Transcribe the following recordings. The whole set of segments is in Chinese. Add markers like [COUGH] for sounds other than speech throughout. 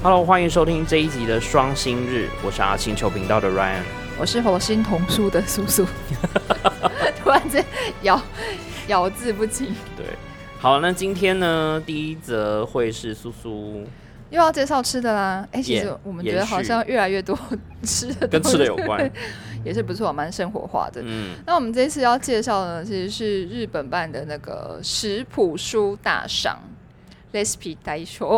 Hello，欢迎收听这一集的双星日，我是阿星球频道的 Ryan，我是火星童书的叔叔，[LAUGHS] 突然间咬咬字不清。对，好，那今天呢，第一则会是叔叔。又要介绍吃的啦。哎，其实我们觉得好像越来越多吃的，跟吃的有关，[LAUGHS] 也是不错，蛮生活化的。嗯，那我们这次要介绍的其实是日本办的那个食谱书大赏 recipe 大赏。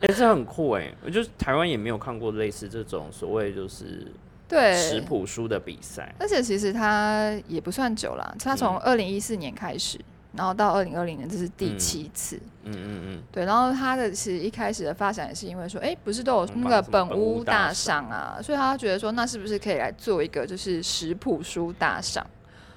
哎、[LAUGHS] 这很酷哎，我就是台湾也没有看过类似这种所谓就是对，食谱书的比赛，而且其实它也不算久了，它从嗯二零一四年开始，然后到二零二零年，这是第七次。嗯嗯嗯，对，然后它的其实一开始的发展也是因为说，哎，不是都有嗯那个本屋大赏啊，所以他觉得说，那是不是可以来做一个就是食谱书大赏？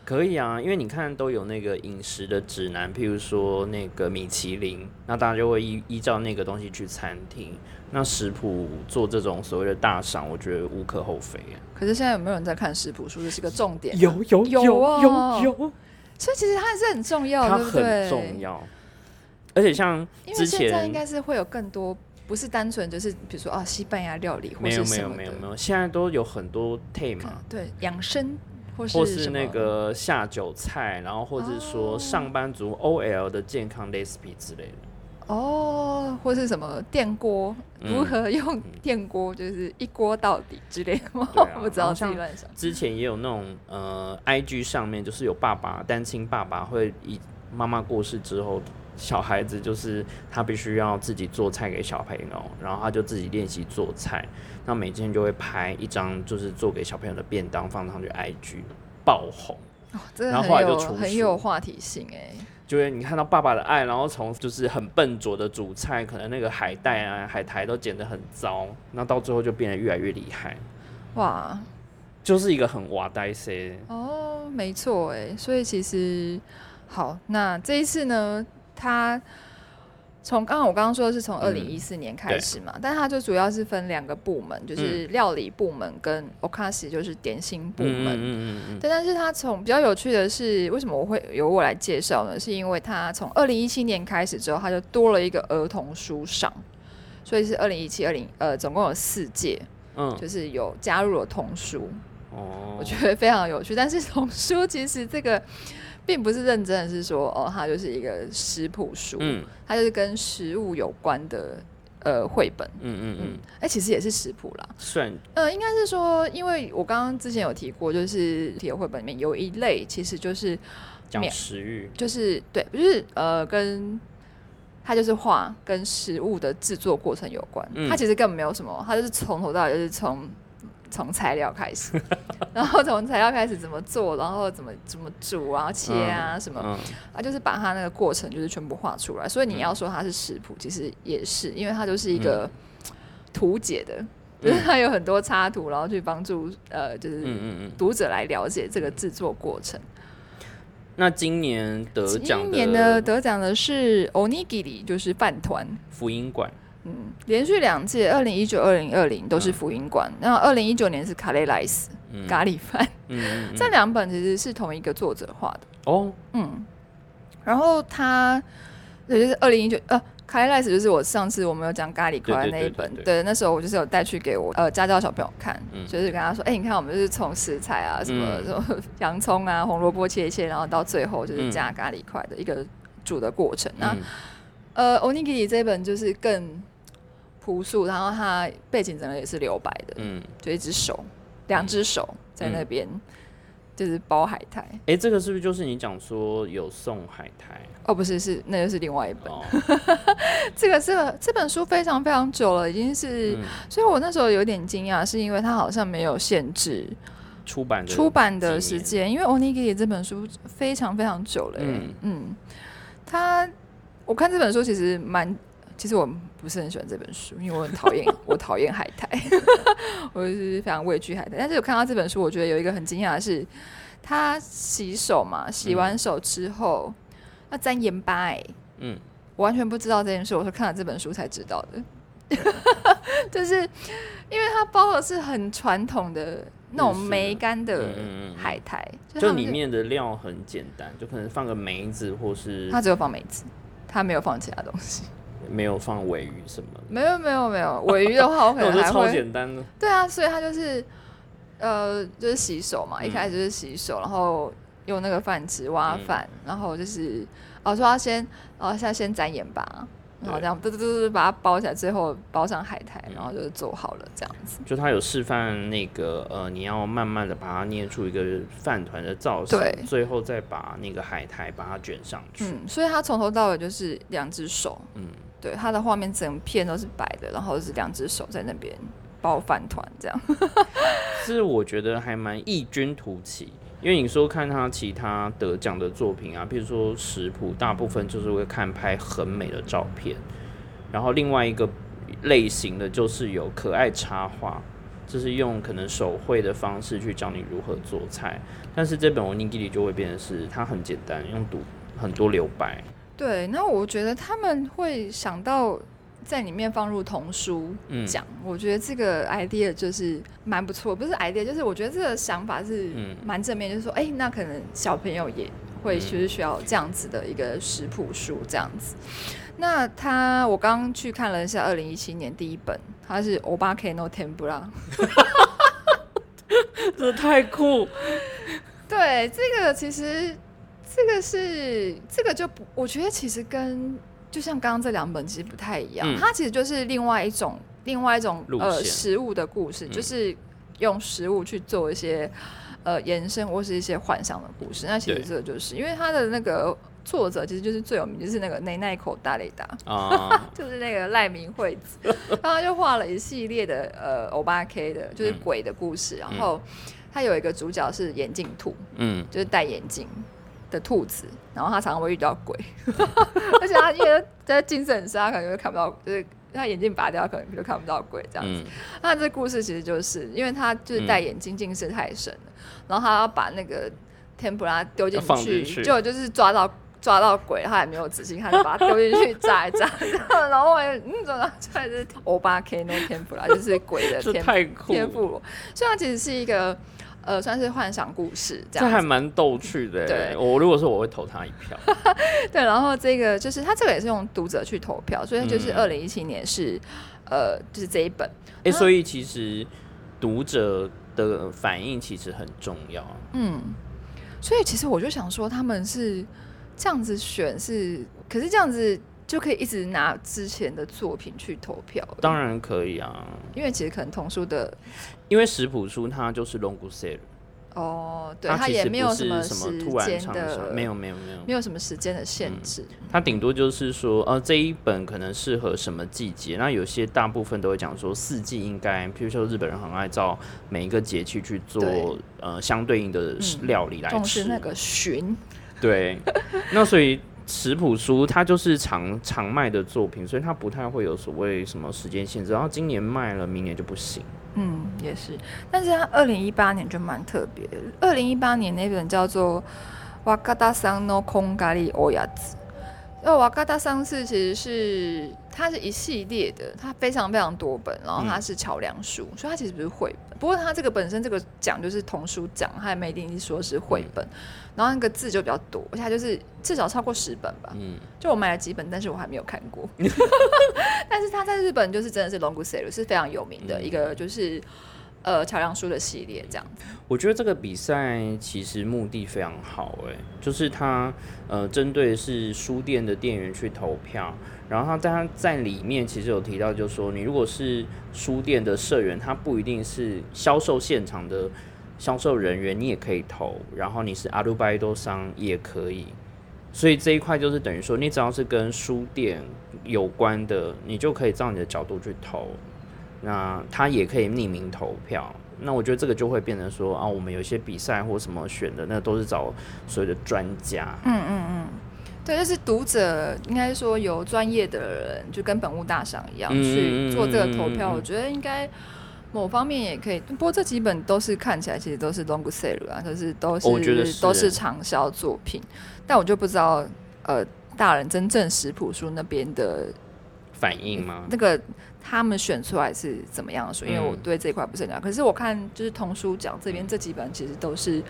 可以啊，因为你看都有那个饮食的指南，譬如说那个米其林，那大家就会依依照那个东西去餐厅。那食谱做这种所谓的大赏，我觉得无可厚非啊。可是现在有没有人在看食谱书？这是个重点啊、有有有哦有有，所以其实它还是很重要，它对不对？很重要。而且像因之为现在前应该是会有更多，不是单纯就是比如说啊西班牙料理或没有没是什么的，有没有没有，现在都有很多 t 嘛，对养生或是或是那个下酒菜，然后或者说哦上班族 OL 的健康 recipe 之类的。哦，或是什么电锅，嗯如何用电锅就是一锅到底之类的吗？[LAUGHS] 我不知道自己乱想。之前也有那种呃，IG 上面就是有爸爸单亲爸爸会以妈妈过世之后，小孩子就是他必须要自己做菜给小朋友，然后他就自己练习做菜，那每天就会拍一张就是做给小朋友的便当放上去 IG 爆红，然后后来很有就出书。很有话题性哎、就是你看到爸爸的爱，然后从就是很笨拙的煮菜，可能那个海带啊海苔都剪得很糟，那到最后就变得越来越厉害，哇。就是一个很哇呆塞。哦，没错哎，所以其实好，那这一次呢，他从刚刚我刚刚说的是从二零一四年开始嘛，但它就主要是分两个部门，就是料理部门跟 okashi 就是点心部门。嗯嗯嗯对，但是它从比较有趣的是，为什么我会由我来介绍呢？是因为它从二零一七年开始之后，它就多了一个儿童书赏，所以是二零一七、二零呃，总共有四届，嗯。就是有加入了童书，哦，我觉得非常有趣。但是童书其实这个并不是认真的是说哦，它就是一个食谱书，嗯它就是跟食物有关的呃绘本。嗯嗯嗯，哎、其实也是食谱啦。算呃，应该是说，因为我刚刚之前有提过，就是体的绘本里面有一类其实就是讲免食欲，就是对，就是呃跟。它就是画跟食物的制作过程有关，嗯它其实根本没有什么，它就是从头到尾就是从从材料开始，然后从材料开始怎么做，然后怎么怎么煮啊、切啊、什么，嗯啊，就是把它那个过程就是全部画出来。所以你要说它是食谱，其实也是，因为它就是一个图解的，[LAUGHS] 就是它有很多插图，然后去帮助呃，就是。读者来了解这个制作过程。那今年得奖今年的得奖的是 onigiri，就是饭团。福音馆，嗯，连续两届，二零一九、二零二零都是福音馆，然后二零一九年是卡雷莱斯、嗯。咖喱饭，[LAUGHS] 这两本其实是同一个作者画的。哦，嗯，然后他也就是二零一九呃，卡雷莱斯就是我上次我们有讲咖喱块的那一本，对对对。对那时候我就是有带去给我呃家教小朋友看，嗯。就是跟他说，哎、你看我们就是从食材啊，什么、嗯。什么洋葱啊、红萝卜切一切，然后到最后就是嗯。加咖喱块的一个煮的过程。那、嗯。呃，onigiri 这本就是更朴素，然后他背景整个也是留白的，嗯，就一只手，两只手在那边。就是包海苔。哎，这个是不是就是你讲说有送海苔？哦，不是，是那就是另外一本。哦，[LAUGHS] 这个这个这本书非常非常久了，已经是，嗯。所以我那时候有点惊讶，是因为它好像没有限制出版的出版的，时间，因为《Onigiri》这本书非常非常久了耶，嗯。嗯。它我看这本书其实蛮，其实我不是很喜欢这本书，因为我很讨厌 [LAUGHS] 我讨厌海苔，[LAUGHS] 我就是非常畏惧海苔。但是我看到这本书，我觉得有一个很惊讶的是，他洗手嘛，洗完手之后、要沾盐巴、哎，嗯，我完全不知道这件事，我是看了这本书才知道的。[LAUGHS] 就是因为它包的是很传统的那种梅干的海苔，就里面的料很简单，就可能放个梅子或是它只有放梅子，它没有放其他东西。没有放尾鱼什么的。没有没有没有，尾鱼的话我可能 [LAUGHS] 还会简单的。对啊，所以他就是呃，就是洗手嘛，嗯一开始就是洗手，然后用那个饭匙挖饭，然后就是哦说要先，哦现在先沾盐巴，然后对这样嘟嘟嘟嘟把它包起来，最后包上海苔，嗯然后就是做好了这样子。就他有示范那个呃，你要慢慢的把它捏出一个饭团的造型对，最后再把那个海苔把它卷上去。嗯，所以他从头到尾就是两只手，嗯对，他的画面整片都是白的，然后是两只手在那边包饭团这样。[LAUGHS] 是我觉得还蛮异军突起，因为你说看他其他得奖的作品啊，比如说食谱，大部分就是会看拍很美的照片，然后另外一个类型的就是有可爱插画，就是用可能手绘的方式去教你如何做菜，但是这本《我尼基里》就会变成是它很简单，用读很多留白，对，那我觉得他们会想到在里面放入童书嗯讲，我觉得这个 idea 就是蛮不错，不是 idea，就是我觉得这个想法是嗯蛮正面，就是说，哎、那可能小朋友也会就是需要这样子的一个食谱书这样子。那他，我刚刚去看了一下，二零一七年第一本，他是 Obake no Tempura。[LAUGHS] [LAUGHS] 这太酷，对，这个其实这个是这个就不，我觉得其实跟就像刚刚这两本其实不太一样，嗯。它其实就是另外一种另外一种路线。呃食物的故事，嗯。就是用食物去做一些呃延伸或是一些幻想的故事。那其实对。这个就是因为它的那个作者其实就是最有名，就是那个内奈口大雷达。啊、[LAUGHS] 就是那个赖明惠子，然后他就画了一系列的呃欧巴 K 的，就是嗯。鬼的故事。然后他有一个主角是眼镜兔，嗯，就是戴眼镜的兔子，然后他常常会遇到鬼，[LAUGHS] 而且他因为在近视很深，他可能就看不到，就是他眼镜拔掉，可能就看不到鬼这样子。嗯那这故事其实就是因为他就是戴眼镜近视太深了，然后他要把那个天普拉丢进放去，进去结果就是抓到。抓到鬼，他也没有仔细看，就把它丢进去炸一炸，[LAUGHS] 然后我也嗯，怎么出来是欧巴 K 那天普拉，就是鬼的这天天妇罗，所以它其实是一个呃，算是幻想故事这样这还。蛮逗趣的欸。对我如果说我会投他一票。[LAUGHS] 对，然后这个就是他这个也是用读者去投票，所以就是嗯二零一七年是、呃，就是这一本。哎、啊所以其实读者的反应其实很重要。嗯，所以其实我就想说，他们是这样子选是，可是这样子就可以一直拿之前的作品去投票。当，然可以啊，因为其实可能童书的因为食谱书它就是 long sale，哦，对，它也没有什么时突然间，的，没有没有没有，没有什么时间的限嗯制。它顶多就是说，呃，这一本可能适合什么季节。那有些大部分都会讲说，四季应该，譬如说日本人很爱照每一个节气去做呃相对应的嗯料理来重吃。视那个旬，对，那所以食谱书它就是常常卖的作品，所以它不太会有所谓什么时间限制。然后今年卖了，明年就不行。嗯，也是。但是他二零一八年就蛮特别的，二零一八年那本叫做《瓦嘎达桑诺空咖喱欧亚子》。那，瓦嘎达桑是其实是它是一系列的，它非常非常多本，然后它是桥梁书，所以它其实不是绘本。不过它这个本身这个奖就是童书奖，它也没一定说是绘本。然后那个字就比较多，而且它就是至少超过十本吧。嗯，就我买了几本，但是我还没有看过。[LAUGHS] 但是它在日本就是真的是 Longu s e r 是非常有名的一个，就是呃桥梁书的系列这样。我觉得这个比赛其实目的非常好，诶，就是它呃针对是书店的店员去投票，然后他他在里面其实有提到，就是说你如果是书店的社员，他不一定是销售现场的销售人员，你也可以投，然后你是阿鲁拜多商也可以。所以这一块就是等于说，你只要是跟书店有关的，你就可以照你的角度去投。那他也可以匿名投票。那我觉得这个就会变成说啊，我们有一些比赛或什么选的，那都是找所谓的专家。嗯嗯嗯，对，就是读者应该说有专业的人，就跟本物大赏一样嗯去做这个投票。我觉得应该某方面也可以，不过这几本都是看起来其实都是 Longu s e r 啊，就是都是都是畅销作品，但我就不知道呃大人真正食谱书那边的反应吗？那个他们选出来是怎么样的书，因为我嗯对这一块不是很了解。可是我看就是童书奖这边这几本其实都是。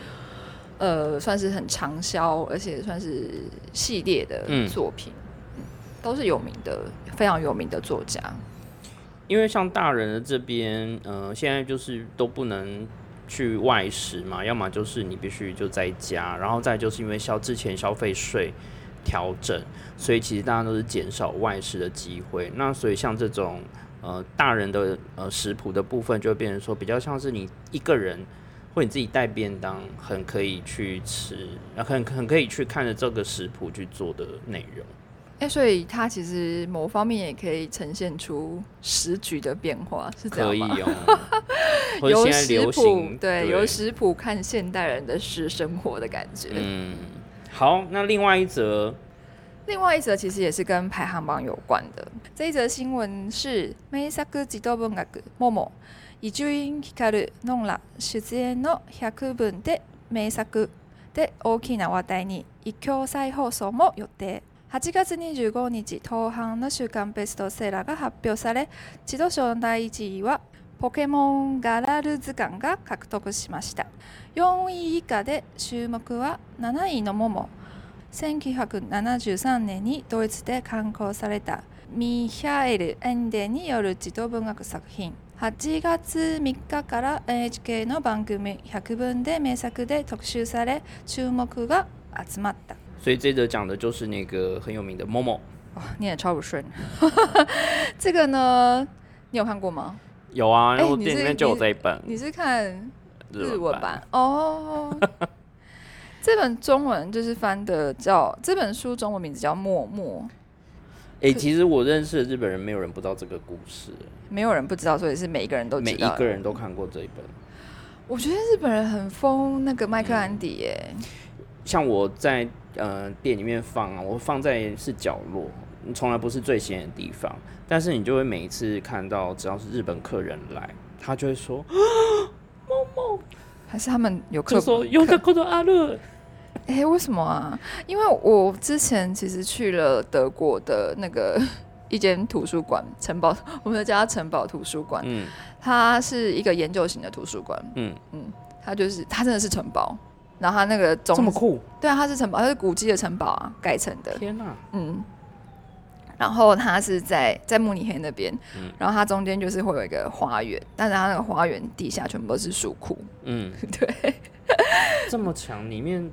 呃，算是很畅销，而且算是系列的嗯作品。都是有名的，非常有名的作家。因为像大人的这边，呃，现在就是都不能去外食嘛，要么就是你必须就在家，然后再就是因为消之前消费税调整，所以其实大家都是减少外食的机会。那所以像这种呃大人的呃食谱的部分，就会变成说比较像是你一个人或你自己带便当，很可以去吃，很很可以去看着这个食谱去做的内容。哎，所以它其实某方面也可以呈现出时局的变化，是这样吗？可以哦，[LAUGHS] 由食谱对，由食谱看现代人的食生活的感觉。嗯，好，那另外一则另外一则其实也是跟排行榜有关的。这一则新闻是名作児童文学「モモ」伊集院光ノンラ出演の100分で名作で大きな話題に一挙再放送も予定8月25日当半の週間ベストセラーが発表され児童賞の第1位はポケモンガラル図鑑が獲得しました。4位以下で注目は7位の「モモ」1973年にドイツで刊行されたミヒャエル・エンデによる児童文学作品。8月3日から NHK の番組「100分で名作」で特集され注目が集まった。所以这则讲的就是那个很有名的 Momo，哇，念的超不顺。[LAUGHS] 这个呢，你有看过吗？有啊，然后哎你店里面就有这一本你是看日日文版。哦。[LAUGHS] 这本中文就是翻的叫这本书中文名字叫《默默》，哎、其实我认识的日本人，没有人不知道这个故事，没有人不知道，所以是每一个人都知每道。一个人都看过这一本。我觉得日本人很疯那个麦克安迪耶，像我在呃店里面放啊，我放在是角落，从来不是最显眼的地方。但是你就会每一次看到，只要是日本客人来，他就会说，[GASPS] 还是他们有课就说用课的口头阿乐，哎、为什么啊？因为我之前其实去了德国的那个一间图书馆，城堡，我们叫它城堡图书馆，嗯。它是一个研究型的图书馆，嗯。嗯，它就是它真的是城堡，然后它那个中这么酷，对啊，它是城堡，它是古迹的城堡啊，改成的，天哪、嗯。然后它是在在慕尼黑那边，嗯然后它中间就是会有一个花园，但是它那个花园底下全部都是书库，嗯，[LAUGHS] 对，这么强，里面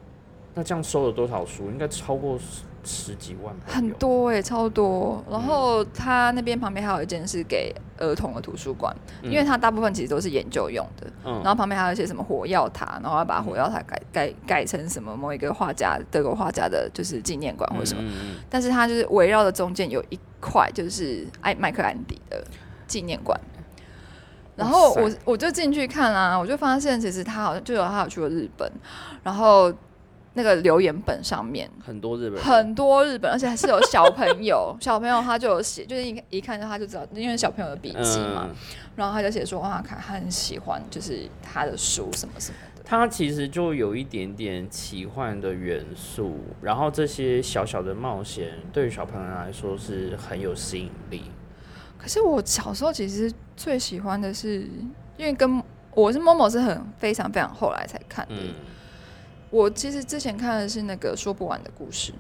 那这样收了多少书？应该超过十十几万吧，很。多哎、超多。然后它那边旁边还有一间是给儿童的图书馆，因为它大部分其实都是研究用的。嗯然后旁边还有一些什么火药塔，然后要把火药塔改改改成什么某一个画家德国画家的，就是纪念馆或者什么。嗯嗯但是它就是围绕的中间有一块就是艾麦克安迪的纪念馆。然后我我就进去看啊，我就发现其实他好像就有他有去过日本，然后那个留言本上面很多日本人，很多日本，而且还是有小朋友，[LAUGHS] 小朋友他就有写，就是一一看到他就知道，因为小朋友的笔记嘛，嗯，然后他就写说哇，看他很喜欢，就是他的书什么什么的。它其实就有一点点奇幻的元素，然后这些小小的冒险对于小朋友来说是很有吸引力。可是我小时候其实最喜欢的是，因为跟我是某某是很非常非常后来才看的。嗯，我其实之前看的是那个说不完的故事，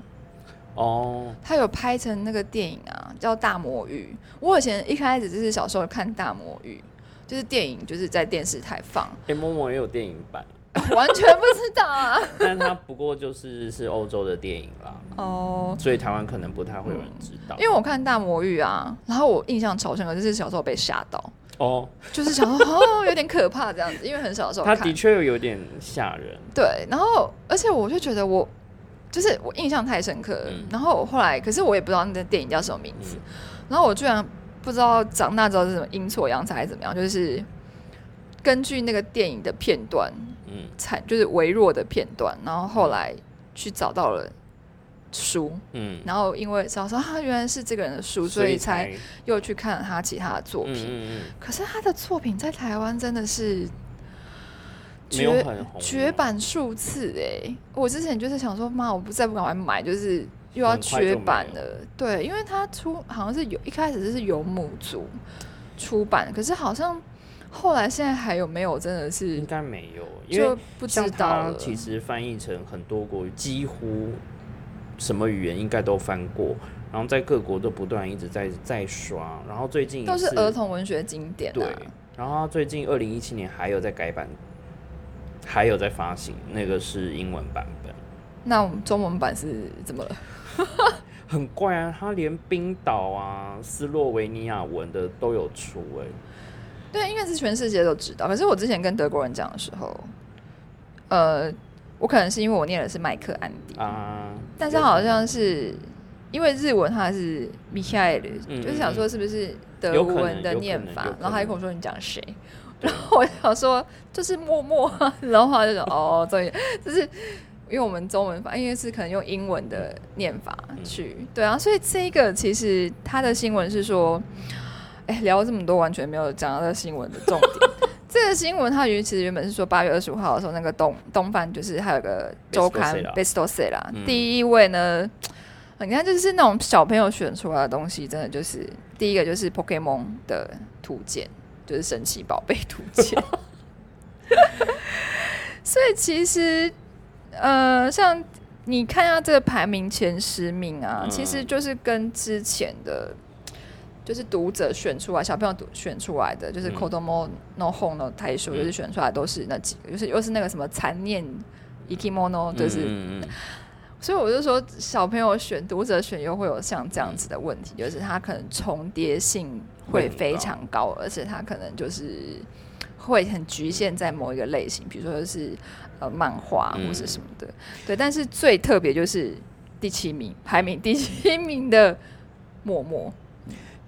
哦，他有拍成那个电影啊，叫《大魔域》。我以前一开始就是小时候看《大魔域》，就是电影就是在电视台放，哎、某某也有电影版，[LAUGHS] 完全不知道啊。[LAUGHS] 但它不过就是是欧洲的电影啦，哦，所以台湾可能不太会有人知道。因为我看《大魔域》啊，然后我印象超深刻，就是小时候被吓到，哦，就是想说哦有点可怕这样子，因为很小的时候看。的。确有点吓人。对，然后而且我就觉得我就是我印象太深刻了，嗯。然后我后来可是我也不知道那个电影叫什么名字，嗯。然后我居然不知道长大之后是什么阴错阳差还是怎么样，就是根据那个电影的片段嗯惨就是微弱的片段，然后后来去找到了书，嗯，然后因为找说他原来是这个人的书，所以才又去看了他其他的作品。嗯嗯可是他的作品在台湾真的是绝，绝版数次哎！我之前就是想说，妈，我不再不赶快买，就是又要绝版了。对，因为他出好像是有一开始是由母族出版，可是好像后来现在还有没有真的是应该没有，因就为不知道其实翻译成很多国语，几乎什么语言应该都翻过。然后在各国都不断一直在在刷，然后最近都是儿童文学经典、啊。对，然后他最近二零一七年还有在改版，还有在发行，那个是英文版本，那我们中文版是怎么了？[LAUGHS] [LAUGHS] 很怪啊，他连冰岛啊、斯洛维尼亚文的都有出哎、对，应该是全世界都知道。可是我之前跟德国人讲的时候，呃，我可能是因为我念的是麦克安迪，啊，但是好像是因为日文它是 Michael，、嗯就是想说是不是德文的念法然后他就跟我说你讲谁，[LAUGHS] 然后我想说就是默默啊，然后他就说哦，对，就是因为我们中文法，因为是可能用英文的念法去，对啊，所以这个其实他的新闻是说，哎，聊了这么多，完全没有讲到这新闻的重点。这个新闻它原其实原本是说八月二十五号的时候，那个东东贩就是还有个周刊 Bestseller Bestseller 啦，嗯第一位呢，你看就是那种小朋友选出来的东西，真的就是第一个就是 Pokemon 的图鉴，就是神奇宝贝图鉴。[LAUGHS] 所以其实呃，像你看下这个排名前十名啊，嗯其实就是跟之前的。就是读者选出来，小朋友读选出来的，就是嗯。Kodomo no Hon no 台数，就是选出来都是那几个，就是又是那个什么残念 Ikimono，就是嗯嗯。嗯所以我就说，小朋友选读者选又会有像这样子的问题，就是他可能重叠性会非常高，而且他可能就是会很局限在某一个类型，比如说就是呃漫画嗯。或者什么的。对，但是最特别就是第七名，排名第七名的默默，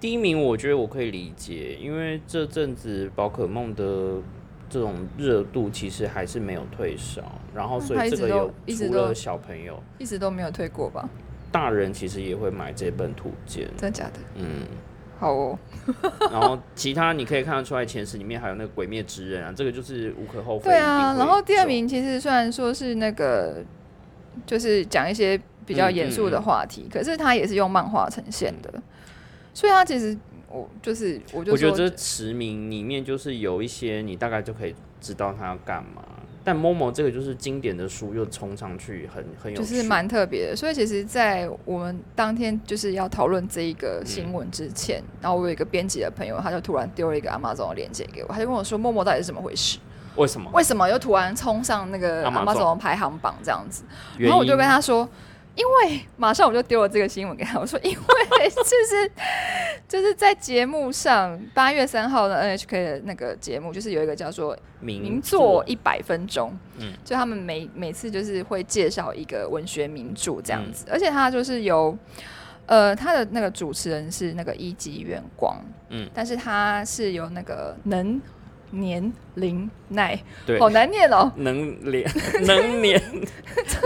第一名我觉得我可以理解，因为这阵子宝可梦的这种热度其实还是没有退烧，然后所以这个除了小朋友，一直都没有退过吧？大人其实也会买这本图鉴，真的假的？嗯，好哦，[LAUGHS] 然后其他你可以看得出来，前十里面还有那个鬼灭之刃啊，这个就是无可厚非。对啊。然后第二名其实虽然说是那个，就是讲一些比较嗯严肃的话题，可是他也是用漫画呈现的，所以他其实我就是我就说我觉得这驰名里面就是有一些你大概就可以知道他要干嘛，但 Momo 这个就是经典的书又冲上去，很很有，就是蛮特别的。所以其实，在我们当天就是要讨论这一个新闻之前，嗯然后我有一个编辑的朋友，他就突然丢了一个 Amazon 的链接给我，他就跟我说：“默默到底是怎么回事？为什么？为什么又突然冲上那个 Amazon 排行榜这样子？”然后我就跟他说，因为马上我就丢了这个新闻给他，我说因为就是 [LAUGHS] 就是在节目上八月三号的 NHK 的那个节目，就是有一个叫做名名作一百分钟，嗯就他们每每次就是会介绍一个文学名著这样嗯子，而且他就是由。呃，他的那个主持人是那个一级远光，嗯但是他是由那个能年林奈，对。好难念哦，能年 [LAUGHS] 能年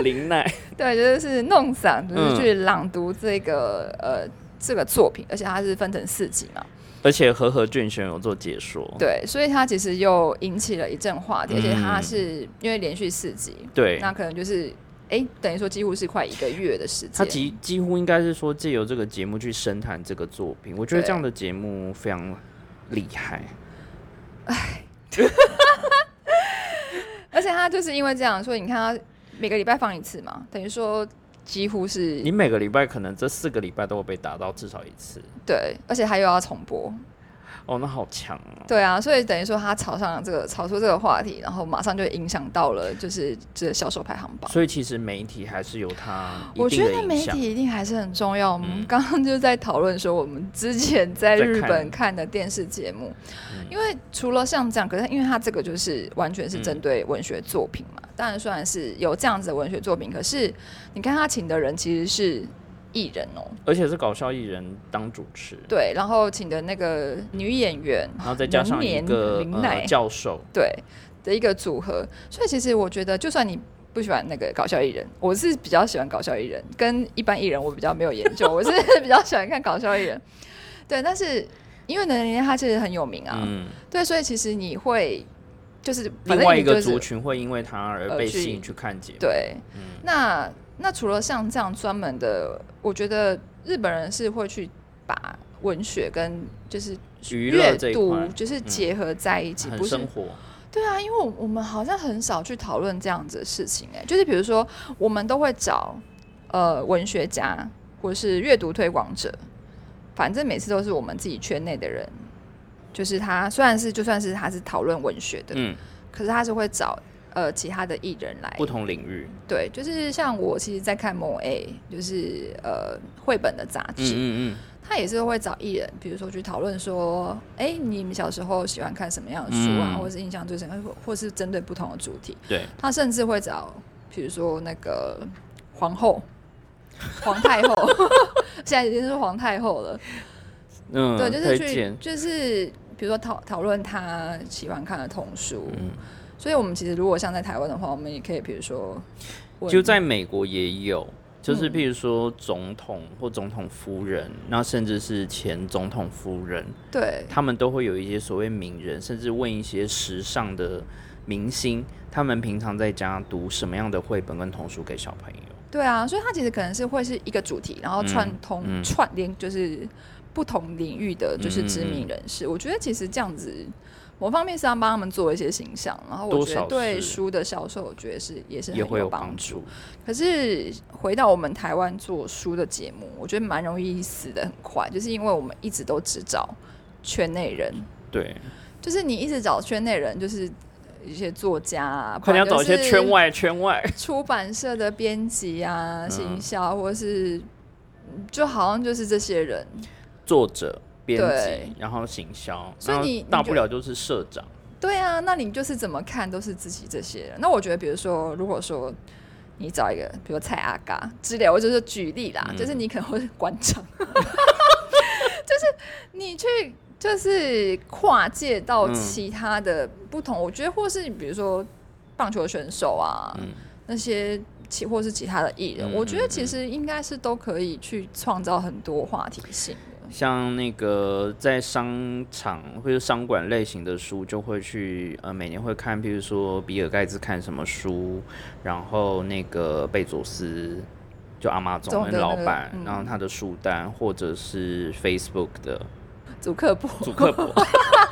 林奈，[LAUGHS] 对，就是弄嗓，就是嗯。去朗读这个、呃这个作品，而且它是分成四集嘛，而且和和俊选有做解说，对，所以他其实又引起了一阵话题，而且它嗯是因为连续四集，对，那可能就是哎、等于说几乎是快一个月的时间。他间，几几乎应该是说借由这个节目去深谈这个作品，我觉得对这样的节目非常厉害。[LAUGHS] 而且他就是因为这样，所以你看他每个礼拜放一次嘛，等于说几乎是你每个礼拜可能这四个礼拜都会被打到至少一次，对，而且他又要重播，哦，那好强啊。对啊，所以等于说他炒上了这个炒出这个话题，然后马上就影响到了就是这个销售排行榜。所以其实媒体还是有它我觉得媒。体一定还是很重要。我们嗯刚刚就在讨论说，我们之前在在日本看看的电视节目，嗯因为除了像这样，可是因为他这个就是完全是嗯针对文学作品嘛。当然，虽然是有这样子的文学作品，可是你看他请的人其实是艺人哦、而且是搞笑艺人当主持，对，然后请的那个女演员，然后再加上一个林奈呃教授，对的一个组合，所以其实我觉得，就算你不喜欢那个搞笑艺人，我是比较喜欢搞笑艺人，跟一般艺人我比较没有研究，[LAUGHS] 我是比较喜欢看搞笑艺人。对，但是因为呢，人家他其实很有名啊，嗯，对，所以其实你会就是反另外一个族群会因为他而被吸引去看节目。对，嗯。那那除了像这样专门的，我觉得日本人是会去把文学跟就是阅读就是结合在一起，不是生活，对啊，因为我我们好像很少去讨论这样子的事情、哎，就是比如说我们都会找呃文学家或是阅读推广者，反正每次都是我们自己圈内的人。就是他虽然是就算是他是讨论文学的，嗯，可是他是会找呃其他的艺人来不同领域，对，就是像我其实，在看某 A，就是呃绘本的杂志，嗯嗯他也是会找艺人，比如说去讨论说，哎、你们小时候喜欢看什么样的书啊，嗯或者是印象最深刻，或或是针对不同的主题。对，他甚至会找，比如说那个皇后、皇太后，[LAUGHS] 现在已经是皇太后了。嗯，对，就是去，就是比如说讨讨论他喜欢看的童书。嗯，所以我们其实如果像在台湾的话，我们也可以比如说，就在美国也有。就是嗯譬如说总统或总统夫人，那甚至是前总统夫人，对他们都会有一些所谓名人，甚至问一些时尚的明星，他们平常在家读什么样的绘本跟童书给小朋友。对啊，所以它其实可能是会是一个主题，然后串通、嗯串联，就是不同领域的就是知嗯名人士。我觉得其实这样子，某方面是要帮他们做一些形象，然后我觉得对书的销售，我觉得是也是很有帮帮助。可是回到我们台湾做书的节目，我觉得蛮容易死的很快，就是因为我们一直都只找圈内人，对，就是你一直找圈内人，就是一些作家啊，快点要找一些圈外圈外。出版社的编辑啊、嗯行销，或是嗯就好像就是这些人。作者、编对辑，然后行销，所以你大不了就是社长。对啊，那你就是怎么看都是自己这些人。那我觉得，比如说，如果说你找一个，比如蔡阿嘎之类，我就是举例啦，嗯就是你可能会是馆长，[LAUGHS] 就是你去就是跨界到嗯其他的不同，我觉得或是比如说棒球选手啊，嗯那些其或是其他的艺人，嗯我觉得嗯其实应该是都可以去创造很多话题性的。像那个在商场或者商馆类型的书，就会去呃每年会看，比如说比尔盖茨看什么书，然后那个贝佐斯就阿妈总的老板，嗯。然后他的书单，或者是 Facebook 的。主客博，主客博，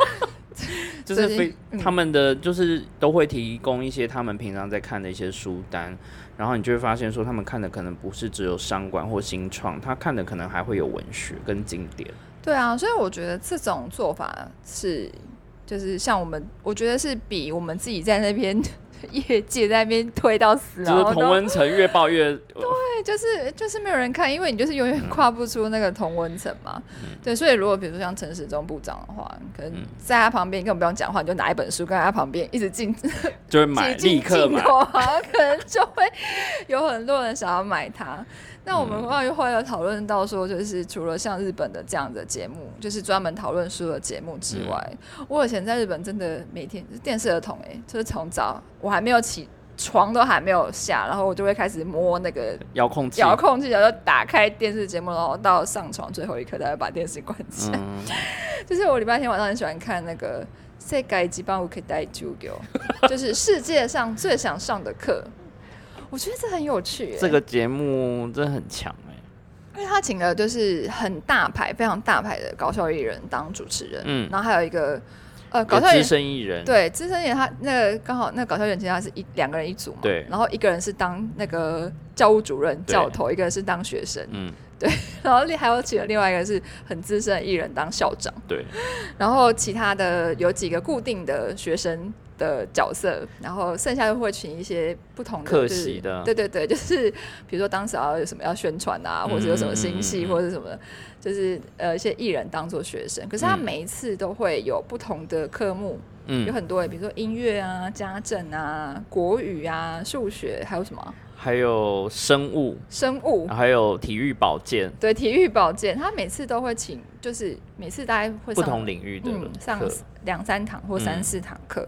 [LAUGHS] 就是他们的就是都会提供一些他们平常在看的一些书单，然后你就会发现说他们看的可能不是只有商管或新创，他看的可能还会有文学跟经典。对啊，所以我觉得这种做法是，就是像我们，我觉得是比我们自己在那边 [LAUGHS] 业界在那边推到死，然就是同温层越爆越，[LAUGHS] 对，就是就是没有人看，因为你就是永远跨不出那个同温层嘛。嗯对，所以如果比如说像陈时中部长的话，可能嗯在他旁边根本不用讲话，你就拿一本书跟在他旁边一直进就会买，立刻买。镜头啊，[LAUGHS] 可能就会有很多人想要买它。那我们嗯后来后来有讨论到说，就是除了像日本的这样的节目，就是专门讨论书的节目之外，嗯我以前在日本真的每天电视儿童哎、就是从早我还没有起床都还没有下，然后我就会开始摸那个遥控器，遥控器，然后就打开电视节目，然后到上床最后一刻才会把电视关起来。嗯，[LAUGHS] 就是我礼拜天晚上很喜欢看那个《世界一番可以带就给就是世界上最想上的课。我觉得这很有趣耶，这个节目真的很强哎、因为他请了就是很大牌、非常大牌的搞笑艺人当主持人，嗯。然后还有一个呃搞笑艺人。深艺人，，对，资深艺人他那个刚好那个搞笑艺人其实他是一两个人一组嘛，对。然后一个人是当那个教务主任教头，一个人是当学生，嗯，对 [LAUGHS] 然后另还有请了另外一个是很资深的艺人当校长。对，然后其他的有几个固定的学生的角色，然后剩下就会请一些不同的客就是席的。对对对，[LAUGHS] 就是比如说当时要有什么要宣传啊，或者有什么新戏嗯嗯嗯。嗯或者什么的，就是呃一些艺人当做学生，可是他嗯每一次都会有不同的科目，嗯。有嗯，很多，比如说音乐啊、家政啊、国语啊、数学，还有什么？啊还有生物，生物。还有体育保健，对体育保健，他每次都会请，就是每次大概会不上同领域的嗯，上，两三堂或三嗯。四堂课，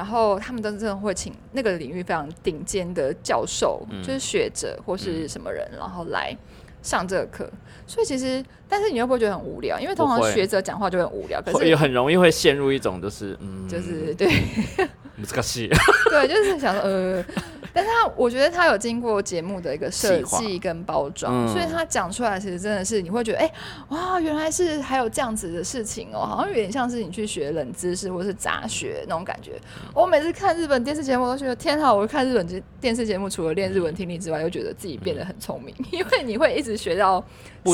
然后他们都真的会请那个领域非常顶尖的教授，嗯就是学者或是什么人，然后来上这个课。所以其实，但是你又不会觉得很无聊？因为通常学者讲话就很无聊，可是很容易会陷入一种就是嗯，就是对 [LAUGHS] 这个戏，对，就是想说呃，[LAUGHS] 但是他我觉得他有经过节目的一个设计跟包装，嗯所以他讲出来其实真的是你会觉得，哎、哇，原来是还有这样子的事情哦，好像有点像是你去学冷知识或是杂学那种感觉。我每次看日本电视节目，都觉得天啊！我看日本节电视节目，除了练日文听力之外，又觉得自己变得很聪明，因为你会一直学到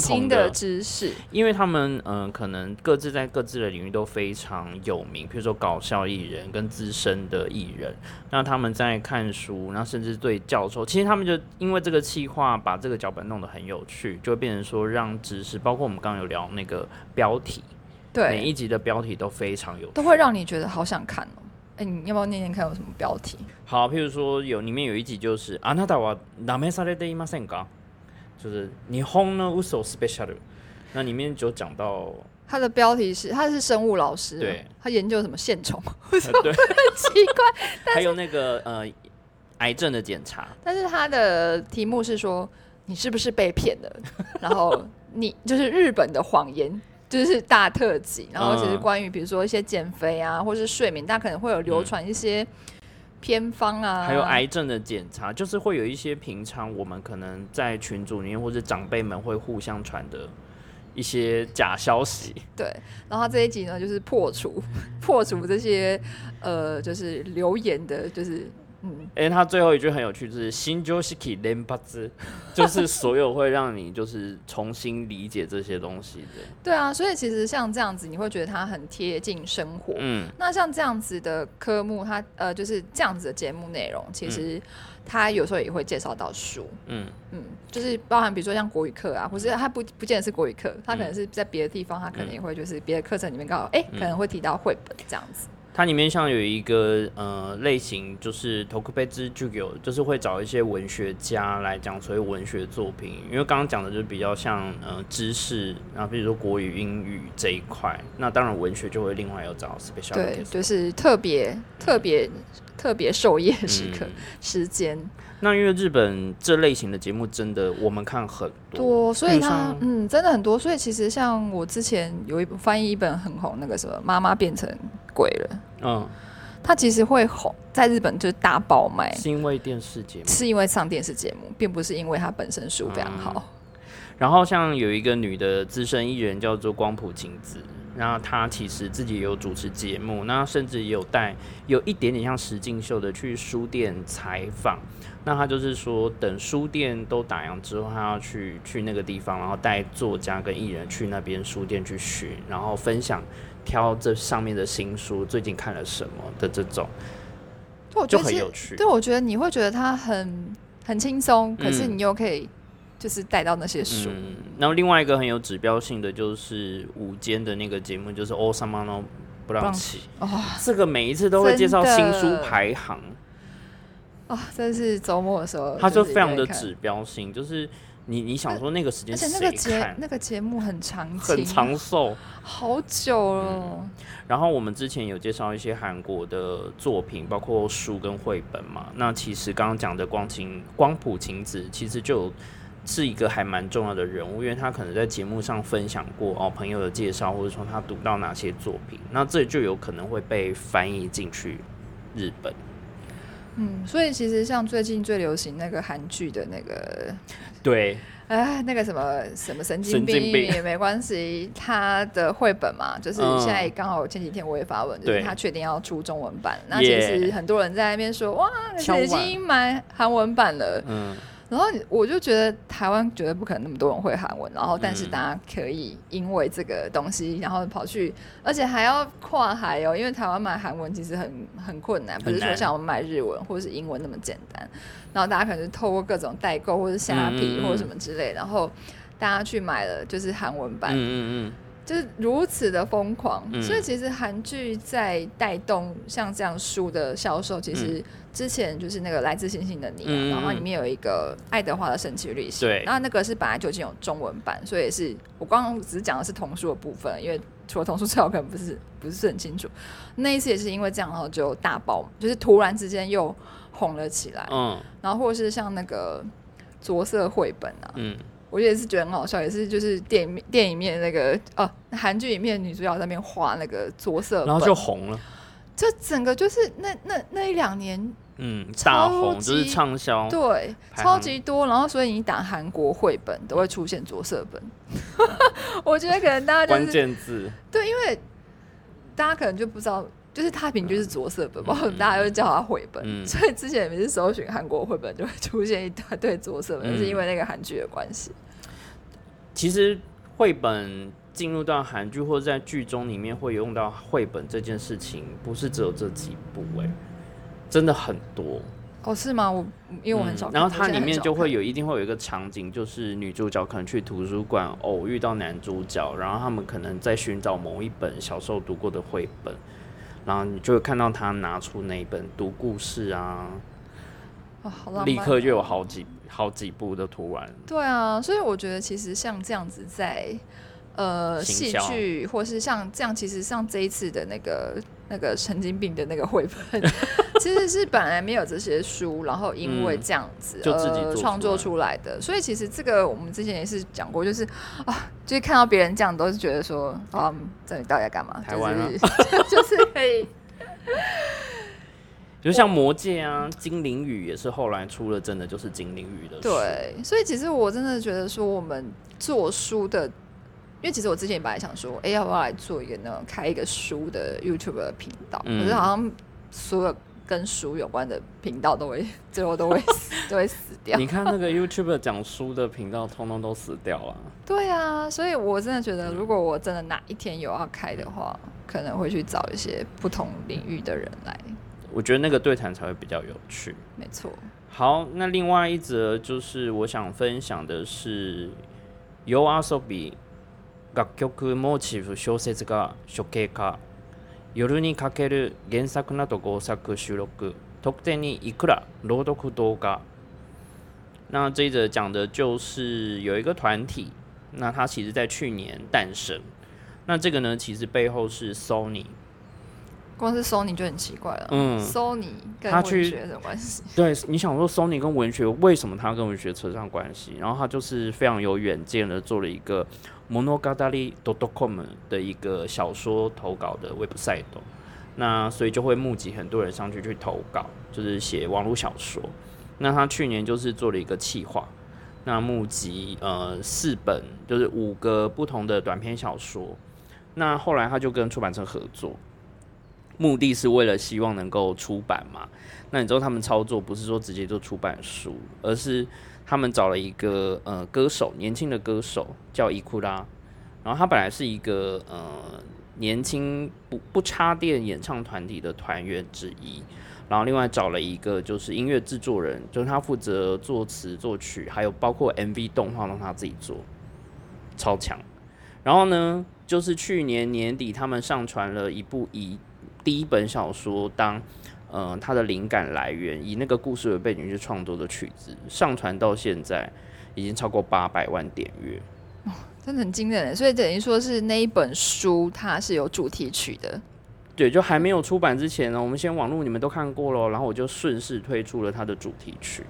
新的知识。因为他们嗯、呃可能各自在各自的领域都非常有名，比如说搞笑艺人跟资深的艺人，那他们在看书，然后甚至对教授，其实他们就因为这个企划把这个脚本弄得很有趣，就会变成说让知识，包括我们刚刚有聊那个标题，每对，一集的标题都非常有趣都会让你觉得好想看哦。哎、你要不要念念看有什么标题？好，譬如说有里面有一集就是あなたはダメされていませんか？就是日本の嘘スペシャル。那里面就讲到，他的标题是他是生物老师，对，他研究什么线虫，呃[LAUGHS] 对，奇怪。还有那个呃 癌症的检查，但是他的题目是说你是不是被骗了？[LAUGHS] 然后你就是日本的谎言。就是大特辑，然后其实嗯关于比如说一些减肥啊，或是睡眠，大家可能会有流传一些偏方啊，还有癌症的检查，就是会有一些平常我们可能在群组里面或者长辈们会互相传的一些假消息。对，然后这一集呢，就是破除 [LAUGHS] 破除这些呃，就是留言的，就是嗯，哎、他最后一句很有趣，就是“新旧西 k 连八字”，就是所有会让你就是重新理解这些东西的。[LAUGHS] 对啊，所以其实像这样子，你会觉得它很贴近生活。嗯，那像这样子的科目，它呃就是这样子的节目内容，其实它有时候也会介绍到书，嗯嗯，就是包含比如说像国语课啊，或是它不不见得是国语课，它可能是在别的地方，它可能也会就是别的课程里面刚好哎、可能会提到绘本这样子。它里面像有一个呃类型，就是 t o k u b e z 就有，就是会找一些文学家来讲所谓文学作品，因为刚刚讲的就是比较像呃知识，然后比如说国语、英语这一块，那当然文学就会另外有找 special 对，就是特别特别特别授业时刻、嗯时间那因为日本这类型的节目真的我们看很多，多，所以它嗯真的很多。所以其实像我之前有一部翻译一本很红那个什么妈妈变成鬼了，嗯，它其实会红，在日本就是大爆卖。是因为电视节目。是因为上电视节目，并不是因为它本身书非常好。然后像有一个女的资深艺人叫做光谱晴子，那她其实自己也有主持节目，那甚至也有带有一点点像石敬秀的去书店采访。那她就是说，等书店都打烊之后，她要去去那个地方，然后带作家跟艺人去那边书店去寻，然后分享挑这上面的新书，最近看了什么的这种，就就我觉得很有趣。对，我觉得你会觉得它很很轻松，可是嗯你又可以就是带到那些书。嗯，然后另外一个很有指标性的就是午间的那个节目，就是《欧萨玛诺布朗奇》。哦这个每一次都会介绍新书排行，啊，这是周末的时候，它就非常的指标性，就是你你想说那个时间而且那个节？那个节目很长很，长寿。好久了。然后我们之前有介绍一些韩国的作品，包括书跟绘本嘛。那其实刚刚讲的光晴光谱晴子，其实就是一个还蛮重要的人物，因为他可能在节目上分享过哦朋友的介绍，或者说他读到哪些作品，那这就有可能会被翻译进去日本。嗯，所以其实像最近最流行那个韩剧的那个，对，哎，那个什么什么神经病也没关系，他的绘本嘛，就是嗯。现在刚好前几天我也发文，就是他确定要出中文版。那其耶实很多人在那边说，哇，已经买韩文版了。嗯，然后我就觉得台湾绝对不可能那么多人会韩文，然后但是嗯。大家可以因为这个东西，然后跑去，而且还要跨海哦，因为台湾买韩文其实很很困难，不是说像我们买日文或者是英文那么简单。然后大家可能是透过各种代购或者虾皮嗯嗯嗯。或者什么之类，然后大家去买了就是韩文版，嗯嗯就是如此的疯狂，嗯。所以其实韩剧在带动像这样书的销售，其实之前就是那个来自星星的你、啊，嗯然后里面有一个爱德华的神奇旅行，对然后那个是本来就已经有中文版，所以也是我刚刚只是讲的是童书的部分，因为除了童书之外，我可能不是不是很清楚。那一次也是因为这样，然后就大爆，就是突然之间又红了起来，嗯然后或者是像那个着色绘本啊，嗯我也是觉得很好笑，也是就是电影电影面那个哦，韩剧里面女主角在那边画那个着色然后就红了。这整个就是那那那一两年，嗯，大超红就是级畅销，对，超级多。然后所以你打韩国绘本都会出现着色本，[LAUGHS] 我觉得可能大家就关是键字，对，因为大家可能就不知道。就是它平均是着色本，包括大家就叫它绘本，嗯所以之前每次搜寻韩国绘本就会出现一大堆着色本，是因为那个韩剧的关系。其实绘本进入到韩剧或者在剧中里面会用到绘本这件事情，不是只有这几部哎、真的很多。哦，是吗？我因为我很少嗯、然后它里面就会有有一定会有一个场景，就是女主角可能去图书馆偶遇到男主角，然后他们可能在寻找某一本小时候读过的绘本，然后你就会看到他拿出那一本读故事啊，哦，好浪立刻就有好几好几部的图完。对啊，所以我觉得其实像这样子在呃戏剧，或是像这样，其实像这一次的那个那个神经病的那个绘本，[LAUGHS] 其实是本来没有这些书，然后因为嗯这样子、就自己做出呃创作出来的。所以其实这个我们之前也是讲过，就是啊，就是看到别人这样，都是觉得说啊，这里到底要干嘛？台湾啊就是 [LAUGHS] 就是可以。[LAUGHS] 就像魔戒啊，精灵语也是后来出了，真的就是精灵语的书。对，所以其实我真的觉得说，我们做书的，因为其实我之前本来想说，哎、要不要来做一个那种开一个书的 YouTube 的频道？嗯可是好像所有跟书有关的频道都会最后都会死 [LAUGHS] 都会死掉你。看那个 YouTube 讲书的频道，通通都死掉了。对啊，所以我真的觉嗯得，如果我真的哪一天有要开的话，可能会去找一些不同领域的人来。我觉得那个对谈才会比较有趣。没错，好，那另外一则就是我想分享的是 Yo Asobi 楽曲モーチーフ小説が処刑化夜にかける原作など合作収録。特典にいくら朗読動画。那这一则讲的就是有一个团体，那它其实在去年诞生。那这个呢，其实背后是 Sony 光是 Sony 就很奇怪了。嗯，Sony 跟他去文学有什么关系？[LAUGHS] 对，你想说 Sony 跟文学为什么它跟文学扯上关系？然后他就是非常有远见的做了一个 monogatari.com 的一个小说投稿的 website，那所以就会募集很多人上去去投稿，就是写网络小说。那他去年就是做了一个企划，那募集呃四本，就是五个不同的短篇小说。那后来他就跟出版社合作，目的是为了希望能够出版嘛。那你知道他们操作不是说直接就出版书，而是他们找了一个呃歌手，年轻的歌手叫伊库拉，然后他本来是一个呃年轻不不插电演唱团体的团员之一，然后另外找了一个就是音乐制作人，就是他负责作词作曲，还有包括 MV 动画让他自己做，超强。然后呢，就是去年年底他们上传了一部以第一本小说当呃，它的灵感来源以那个故事为背景去创作的曲子，上传到现在已经超过八百万点阅。真的很惊人耶，所以等于说是那一本书它是有主题曲的，对，就还没有出版之前呢，我们先网络你们都看过了，然后我就顺势推出了它的主题曲。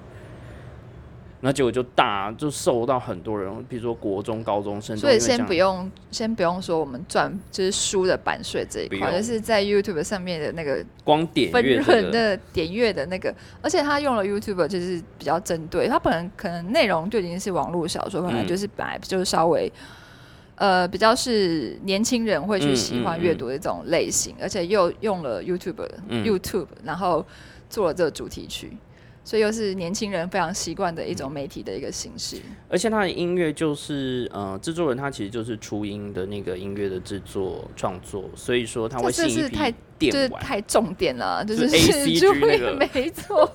那结果就大就受到很多人，比如说国中、高中生所以先不用先不用说我们赚就是书的版税这一块，就是在 YouTube 上面的那个光点分润的点阅的那个，而且他用了 YouTube 就是比较针对，他本来可能内容就已经是网络小说，本来嗯就是本来就是稍微。呃，比较是年轻人会去嗯喜欢阅读的这种类型，而且又用了 YouTube、嗯。YouTube，然后做了这个主题曲，所以又是年轻人非常习惯的一种媒体的一个形式。而且他的音乐就是呃，制作人他其实就是初音的那个音乐的制作创作，所以说他会这吸引一是太批就是。太重点了，就就是是 ACG 没错，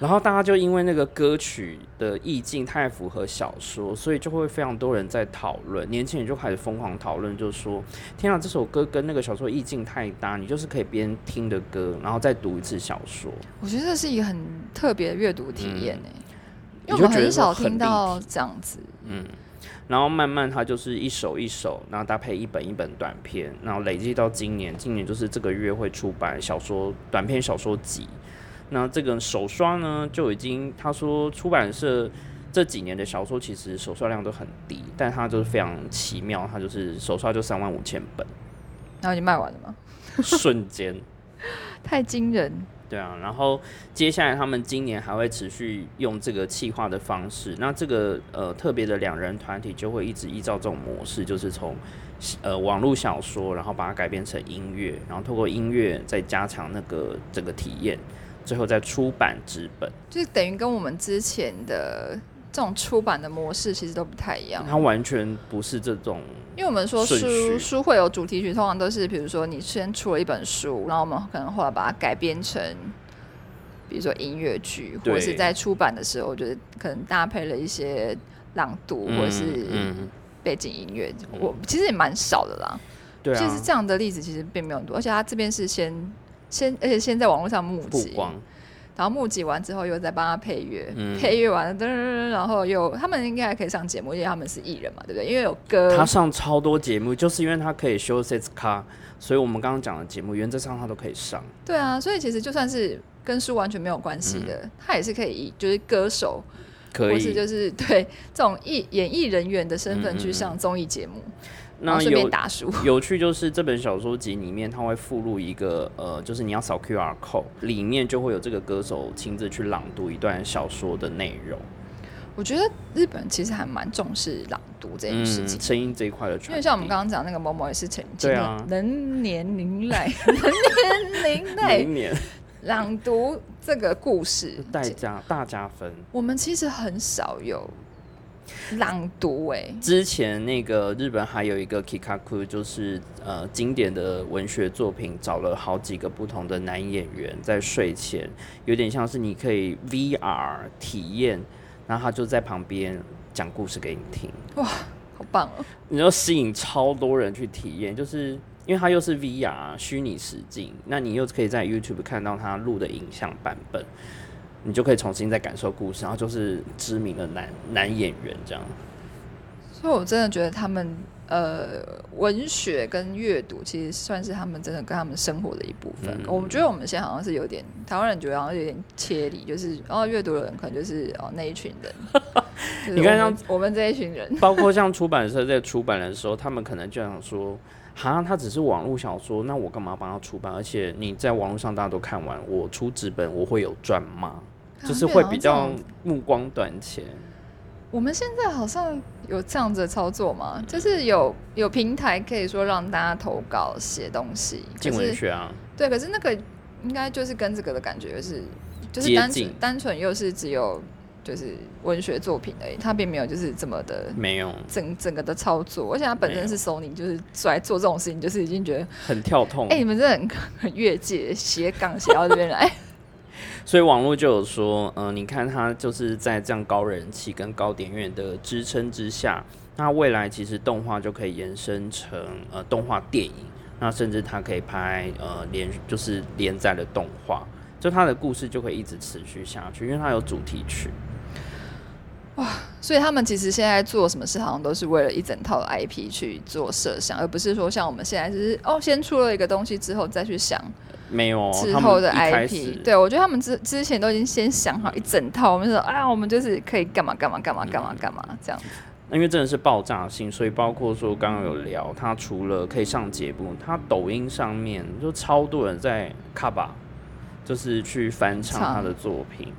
然后大家就因为那个歌曲的意境太符合小说，所以就会非常多人在讨论，年轻人就开始疯狂讨论，就说：“天啊，这首歌跟那个小说意境太搭，你就是可以边听的歌，然后再读一次小说。我觉得这是一个很特别的阅读体验呢、因为嗯你就觉得我很少听到这样子。嗯然后慢慢它就是一首一首，然后搭配一本一本短篇，然后累计到今年，今年就是这个月会出版小说短篇小说集。那这个首刷呢，就已经他说出版社这几年的小说其实首刷量都很低，但它就是非常奇妙，它就是首刷就三万五千本，然后已经卖完了吗？瞬间太惊人。对啊，然后接下来他们今年还会持续用这个企划的方式，那这个呃特别的两人团体就会一直依照这种模式，就是从呃网络小说，然后把它改编成音乐，然后透过音乐再加强那个整个体验，最后再出版纸本。就是等于跟我们之前的这种出版的模式其实都不太一样。它完全不是这种，因为我们说书书会有主题曲，通常都是比如说你先出了一本书，然后我们可能后来把它改编成，比如说音乐剧，或者是在出版的时候，我觉得可能搭配了一些朗读或者是嗯，背景音乐。我其实也蛮少的啦。对啊其实，这样的例子其实并没有很多，而且他这边是先先，而且先在网络上募集，然后募集完之后又再帮他配乐，嗯 [LAUGHS] 配乐完了，噔噔噔然后又他们应该还可以上节目，因为他们是艺人嘛，对不对？因为有歌，他上超多节目，就是因为他可以修 s e t 卡，所以我们刚刚讲的节目原则上他都可以上。对啊，所以其实就算是跟书完全没有关系的，他也是可以以就是歌手，嗯可以，或是就是对这种艺演艺人员的身份去上综艺节目，那有打书。有趣就是这本小说集里面，它会附录一个呃，就是你要扫 QR code，里面就会有这个歌手亲自去朗读一段小说的内容。我觉得日本其实还蛮重视朗读这件事情嗯，。声音这一块的因为像我们刚刚讲那个某某也是曾经对啊能年龄来 [LAUGHS] 能年龄来明年朗读这个故事，大加大加分。我们其实很少有朗读哎、之前那个日本还有一个 Kikaku，就是呃经典的文学作品，找了好几个不同的男演员在睡前，有点像是你可以 VR 体验，然后他就在旁边讲故事给你听，哇好棒哦！你要吸引超多人去体验，就是因为它又是 VR 虚拟实境，那你又可以在 YouTube 看到他录的影像版本。你就可以重新再感受故事，然后就是知名的男男演员这样。所以我真的觉得他们呃文学跟阅读其实算是他们真的跟他们生活的一部分。嗯我觉得我们现在好像是有点台湾人觉得好像有点切离，就是哦阅读的人可能就是哦那一群人，[LAUGHS] 你看像我们这一群人，包括像出版社在出版的时候，他们可能就想说，哈，它只是网络小说，那我干嘛帮他出版？而且你在网络上大家都看完，我出纸本我会有赚吗？就是会比较目光短浅。我们现在好像有这样子的操作吗？就是有有平台可以说让大家投稿写东西，进文是学啊，对，可是那个应该就是跟这个的感觉是，就是单纯单纯又是只有就是文学作品而已，它并没有就是这么的没有整整个的操作，而且它本身是 Sony，就是出来做这种事情，就是已经觉得，很跳痛。哎、你们真的很 [LAUGHS] 很越界，斜杠斜到这边来，[LAUGHS] 所以网络就有说，嗯、你看它就是在这样高人气跟高点阅的支撑之下，那未来其实动画就可以延伸成呃动画电影，那甚至它可以拍呃连就是连载的动画，就它的故事就可以一直持续下去，因为它有主题曲。所以他们其实现在做什么事，好像都是为了一整套的 IP 去做设想，而不是说像我们现在就是哦，先出了一个东西之后再去想没有哦之后的 IP。对，我觉得他们之之前都已经先想好一整套，我们说啊，我们就是可以干嘛干嘛干嘛干嘛干嘛这样子。因为真的是爆炸性，所以包括说刚刚有聊，他除了可以上节目，他抖音上面就超多人在卡吧，就是去翻唱唱他的作品。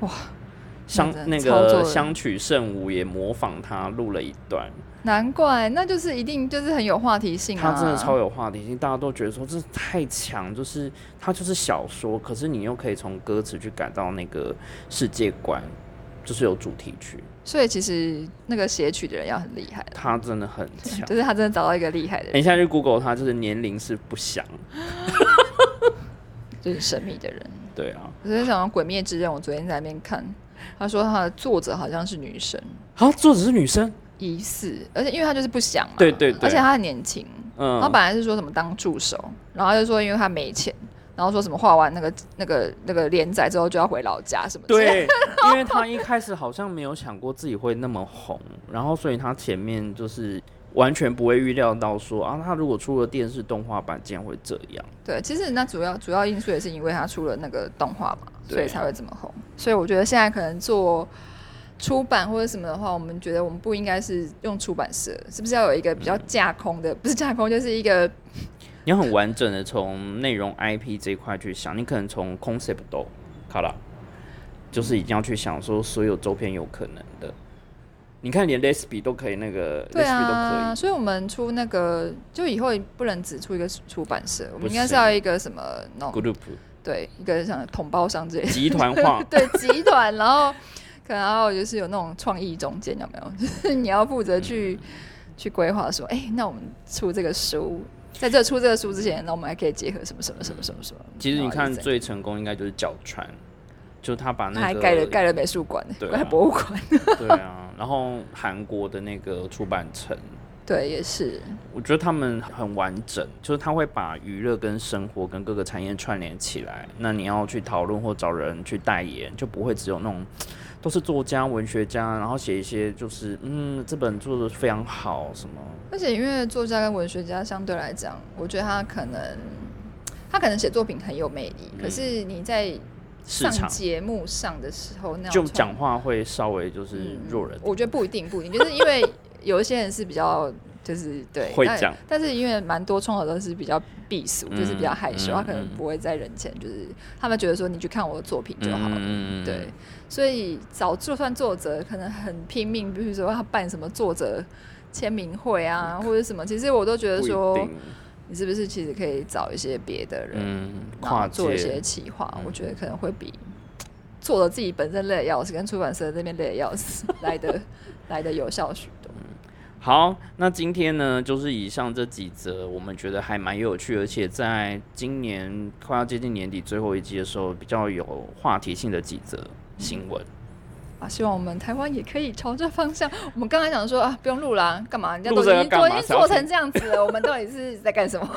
哇！相那个相曲圣武也模仿他录了一段，难怪，那就是一定就是很有话题性啊！他真的超有话题性，大家都觉得说这太强，就是他就是小说，可是你又可以从歌词去感到那个世界观，就是有主题曲，所以其实那个写曲的人要很厉害，他真的很强。就是他真的找到一个厉害的人，等一下去 Google 他，就是年龄是不详，[LAUGHS] 就是神秘的人。对啊，我在想到《鬼灭之刃》，我昨天在那边看，他说他的作者好像是女生，好，作者是女生，疑似，而且因为他就是不想嘛，对对对而且他很年轻，嗯，他本来是说什么当助手，然后他就说因为他没钱，然后说什么画完那个那个那个连载之后就要回老家什么之类的，对，因为他一开始好像没有想过自己会那么红，然后所以他前面就是完全不会预料到说啊，他如果出了电视动画版，竟然会这样。对，其实那主要主要因素也是因为他出了那个动画嘛，所以才会这么红。所以我觉得现在可能做出版或者什么的话，我们觉得我们不应该是用出版社，是不是要有一个比较架空的，不是架空，就是一个你要很完整的从内容 IP 这一块去想，你可能从 concept 都好了，就是一定要去想说所有周边有可能的。你看，连 Lesbi 都可以，那个 Lesbi 对都可啊，以。所以我们出那个，就以后不能只出一个出版社，我们应该是要一个什么那种 group 对一个像统包商之类的集团化，[LAUGHS] 对集团，然后可能还有就是有那种创意中间有没有？就是你要负责去、嗯去规划说，哎、那我们出这个书，在这出这个书之前，那我们还可以结合什么什么什么什么什么。其实你看最成功应该就是角川，就他把那个还盖了盖了美术馆，对啊盖博物馆，[LAUGHS] 对啊，然后韩国的那个出版城，[LAUGHS] 对，也是，我觉得他们很完整，就是他会把娱乐跟生活跟各个产业串联起来。那你要去讨论或找人去代言，就不会只有那种都是作家、文学家，然后写一些就是嗯，这本做的非常好什么。而且因为作家跟文学家相对来讲，我觉得他可能他可能写作品很有魅力，可是你在上场。节目上的时候，那样创就讲话会稍微就是弱人，我觉得不一定，不一定，就是因为有一些人是比较就是对但会讲但是因为蛮多创作者都是比较避俗，嗯就是比较害羞，嗯他可能不会在人前，就是他们觉得说你去看我的作品就好了，嗯对，所以找就算作者可能很拼命，比如说他办什么作者签名会啊，或者什么，其实我都觉得不一说定，你是不是其实可以找一些别的人，跨做一些，企划，嗯我觉得可能会比做了自己本身累的要死，跟出版社这边累的要死 [LAUGHS] 来的来的有效许多。好，那今天呢，就是以上这几则，我们觉得还蛮有趣，而且在今年快要接近年底最后一季的时候，比较有话题性的几则新闻。啊，希望我们台湾也可以朝这方向。我们刚才讲说啊，不用录啦，干嘛？人家都已经做已经做成这样子了，我们到底是在干什么？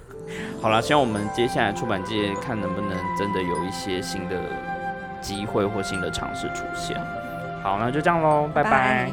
[LAUGHS] 好了，希望我们接下来出版界看能不能真的有一些新的机会或新的尝试出现。好，那就这样喽，拜拜